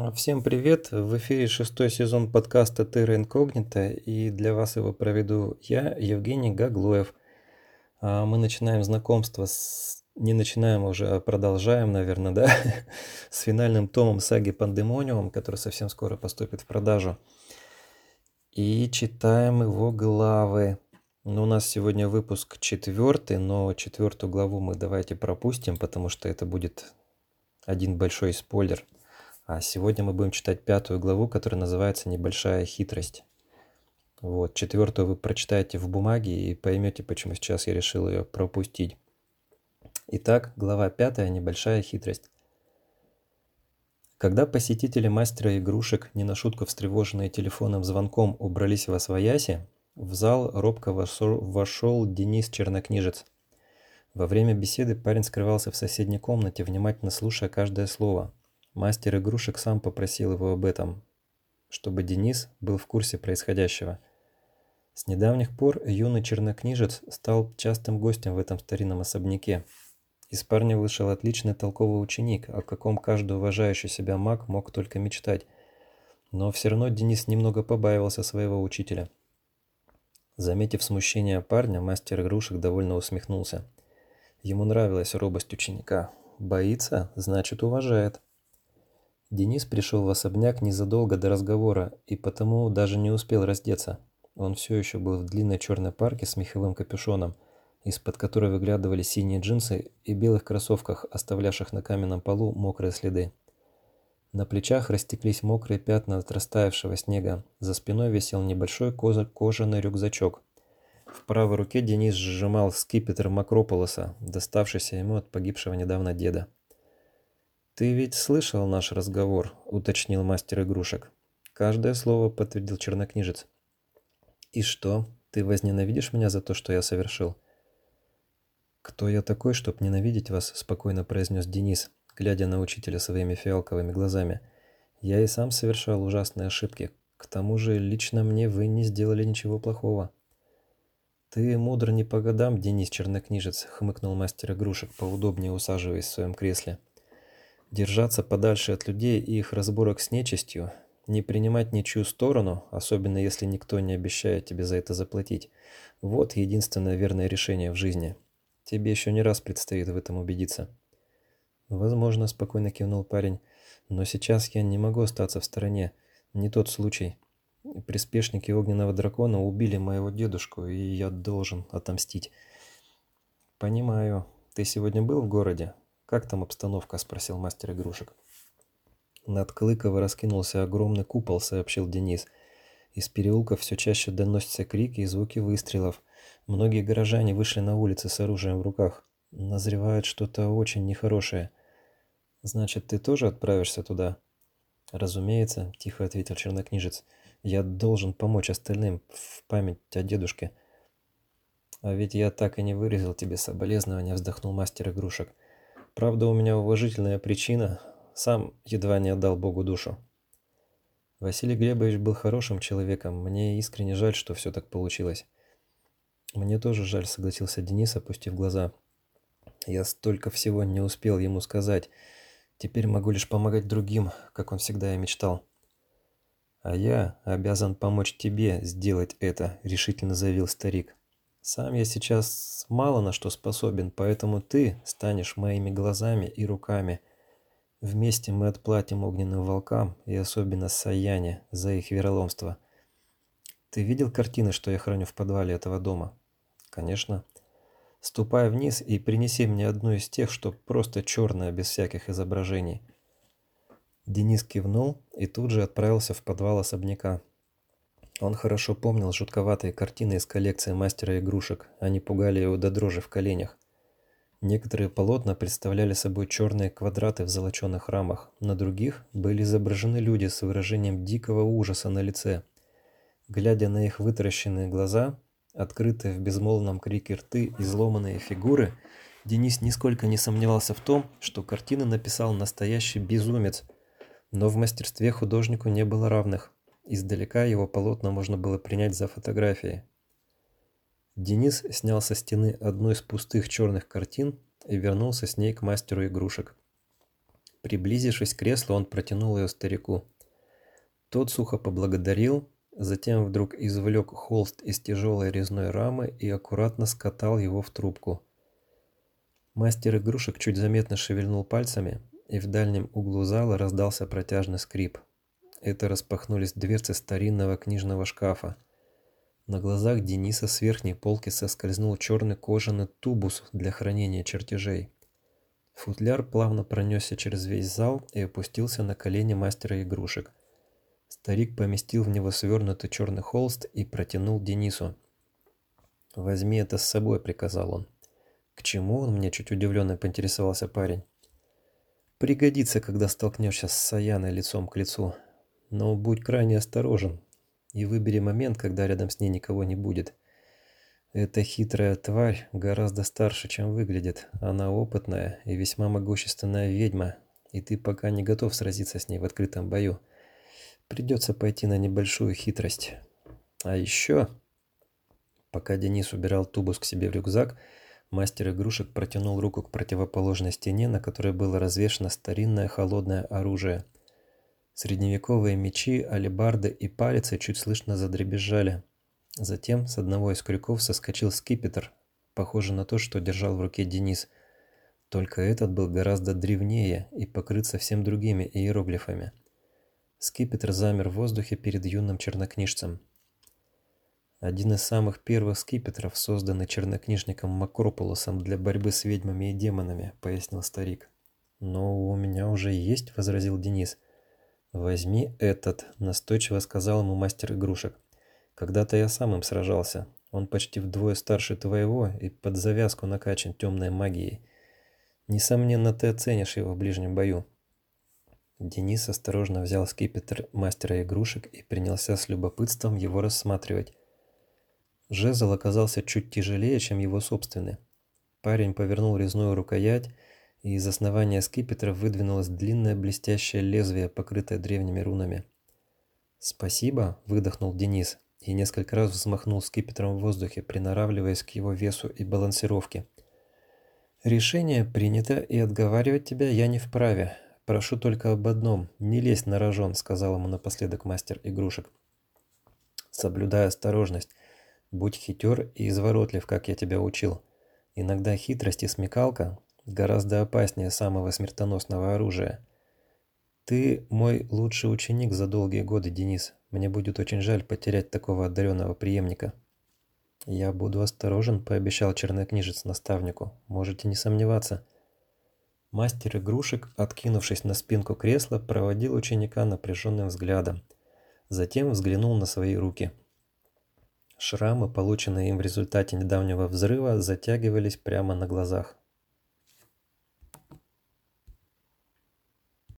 А, Всем привет! В эфире шестой сезон подкаста Терра Инкогнита, и для вас его проведу я, Евгений Гаглоев. А, Мы начинаем знакомство с... Не начинаем уже, а продолжаем, наверное, да? С финальным томом саги Пандемониум, который совсем скоро поступит в продажу. И читаем его главы. Ну, у нас сегодня выпуск четвертый, но четвертую главу мы давайте пропустим, потому что это будет один большой спойлер – а сегодня мы будем читать пятую главу, которая называется «Небольшая хитрость». Вот, четвертую вы прочитаете в бумаге и поймете, почему сейчас я решил ее пропустить. Итак, глава пятая «Небольшая хитрость». Когда посетители мастера игрушек, не на шутку встревоженные телефонным звонком, убрались во свояси, в зал робко вошел, Денис Чернокнижец. Во время беседы парень скрывался в соседней комнате, внимательно слушая каждое слово – Мастер игрушек сам попросил его об этом, чтобы Денис был в курсе происходящего. С недавних пор юный чернокнижец стал частым гостем в этом старинном особняке. Из парня вышел отличный толковый ученик, о каком каждый уважающий себя маг мог только мечтать. Но все равно Денис немного побаивался своего учителя. Заметив смущение парня, мастер игрушек довольно усмехнулся. Ему нравилась робость ученика. Боится, значит уважает. Денис пришел в особняк незадолго до разговора и потому даже не успел раздеться. Он все еще был в длинной черной парке с меховым капюшоном, из-под которой выглядывали синие джинсы и белых кроссовках, оставлявших на каменном полу мокрые следы. На плечах растеклись мокрые пятна от растаявшего снега, за спиной висел небольшой кожаный рюкзачок. В правой руке Денис сжимал скипетр Макрополоса, доставшийся ему от погибшего недавно деда. «Ты ведь слышал наш разговор?» – уточнил мастер игрушек. Каждое слово подтвердил чернокнижец. «И что, ты возненавидишь меня за то, что я совершил?» «Кто я такой, чтоб ненавидеть вас?» – спокойно произнес Денис, глядя на учителя своими фиалковыми глазами. «Я и сам совершал ужасные ошибки. К тому же лично мне вы не сделали ничего плохого». «Ты мудр не по годам, Денис Чернокнижец», — хмыкнул мастер игрушек, поудобнее усаживаясь в своем кресле. Держаться подальше от людей и их разборок с нечистью, не принимать ничью сторону, особенно если никто не обещает тебе за это заплатить. Вот единственное верное решение в жизни. Тебе еще не раз предстоит в этом убедиться. Возможно, спокойно кивнул парень, но сейчас я не могу остаться в стороне. Не тот случай. Приспешники огненного дракона убили моего дедушку, и я должен отомстить. Понимаю. Ты сегодня был в городе? «Как там обстановка?» – спросил мастер игрушек. Над Клыково раскинулся огромный купол, сообщил Денис. Из переулка все чаще доносятся крики и звуки выстрелов. Многие горожане вышли на улицы с оружием в руках. Назревает что-то очень нехорошее. «Значит, ты тоже отправишься туда?» «Разумеется», – тихо ответил чернокнижец. «Я должен помочь остальным в память о дедушке». «А ведь я так и не выразил тебе соболезнования», – вздохнул мастер игрушек. Правда, у меня уважительная причина. Сам едва не отдал Богу душу. Василий Глебович был хорошим человеком. Мне искренне жаль, что все так получилось. Мне тоже жаль, согласился Денис, опустив глаза. Я столько всего не успел ему сказать. Теперь могу лишь помогать другим, как он всегда и мечтал. А я обязан помочь тебе сделать это, решительно заявил старик. Сам я сейчас мало на что способен, поэтому ты станешь моими глазами и руками. Вместе мы отплатим огненным волкам и особенно Саяне за их вероломство. Ты видел картины, что я храню в подвале этого дома? Конечно. Ступай вниз и принеси мне одну из тех, что просто черная, без всяких изображений. Денис кивнул и тут же отправился в подвал особняка. Он хорошо помнил жутковатые картины из коллекции мастера игрушек, они пугали его до дрожи в коленях. Некоторые полотна представляли собой черные квадраты в золоченых рамах, на других были изображены люди с выражением дикого ужаса на лице. Глядя на их вытаращенные глаза, открытые в безмолвном крике рты и изломанные фигуры, Денис нисколько не сомневался в том, что картины написал настоящий безумец, но в мастерстве художнику не было равных. Издалека его полотна можно было принять за фотографии. Денис снял со стены одну из пустых черных картин и вернулся с ней к мастеру игрушек. Приблизившись к креслу, он протянул ее старику. Тот сухо поблагодарил, затем вдруг извлек холст из тяжелой резной рамы и аккуратно скатал его в трубку. Мастер игрушек чуть заметно шевельнул пальцами, и в дальнем углу зала раздался протяжный скрип. Это распахнулись дверцы старинного книжного шкафа. На глазах Дениса с верхней полки соскользнул черный кожаный тубус для хранения чертежей. Футляр плавно пронесся через весь зал и опустился на колени мастера игрушек. Старик поместил в него свернутый черный холст и протянул Денису. «Возьми это с собой», — приказал он. «К чему он мне?» — чуть удивленно поинтересовался парень. «Пригодится, когда столкнешься с Саяной лицом к лицу. Но будь крайне осторожен и выбери момент, когда рядом с ней никого не будет. Эта хитрая тварь гораздо старше, чем выглядит. Она опытная и весьма могущественная ведьма, и ты пока не готов сразиться с ней в открытом бою. Придется пойти на небольшую хитрость. А еще... Пока Денис убирал тубус к себе в рюкзак, мастер игрушек протянул руку к противоположной стене, на которой было развешено старинное холодное оружие – Средневековые мечи, алебарды и палицы чуть слышно задребезжали. Затем с одного из крюков соскочил скипетр, похожий на то, что держал в руке Денис. Только этот был гораздо древнее и покрыт совсем другими иероглифами. Скипетр замер в воздухе перед юным чернокнижцем. Один из самых первых скипетров, созданный чернокнижником Макрополосом для борьбы с ведьмами и демонами, пояснил старик. Но у меня уже есть, возразил Денис. «Возьми этот», – настойчиво сказал ему мастер игрушек. «Когда-то я сам им сражался. Он почти вдвое старше твоего и под завязку накачан темной магией. Несомненно, ты оценишь его в ближнем бою». Денис осторожно взял скипетр мастера игрушек и принялся с любопытством его рассматривать. Жезл оказался чуть тяжелее, чем его собственный. Парень повернул резную рукоять и из основания скипетра выдвинулось длинное блестящее лезвие, покрытое древними рунами. «Спасибо», — выдохнул Денис и несколько раз взмахнул скипетром в воздухе, приноравливаясь к его весу и балансировке. «Решение принято, и отговаривать тебя я не вправе. Прошу только об одном — не лезь на рожон», — сказал ему напоследок мастер игрушек. «Соблюдай осторожность. Будь хитер и изворотлив, как я тебя учил. Иногда хитрость и смекалка гораздо опаснее самого смертоносного оружия. Ты мой лучший ученик за долгие годы, Денис. Мне будет очень жаль потерять такого одаренного преемника. Я буду осторожен, пообещал чернокнижец наставнику. Можете не сомневаться. Мастер игрушек, откинувшись на спинку кресла, проводил ученика напряженным взглядом. Затем взглянул на свои руки. Шрамы, полученные им в результате недавнего взрыва, затягивались прямо на глазах.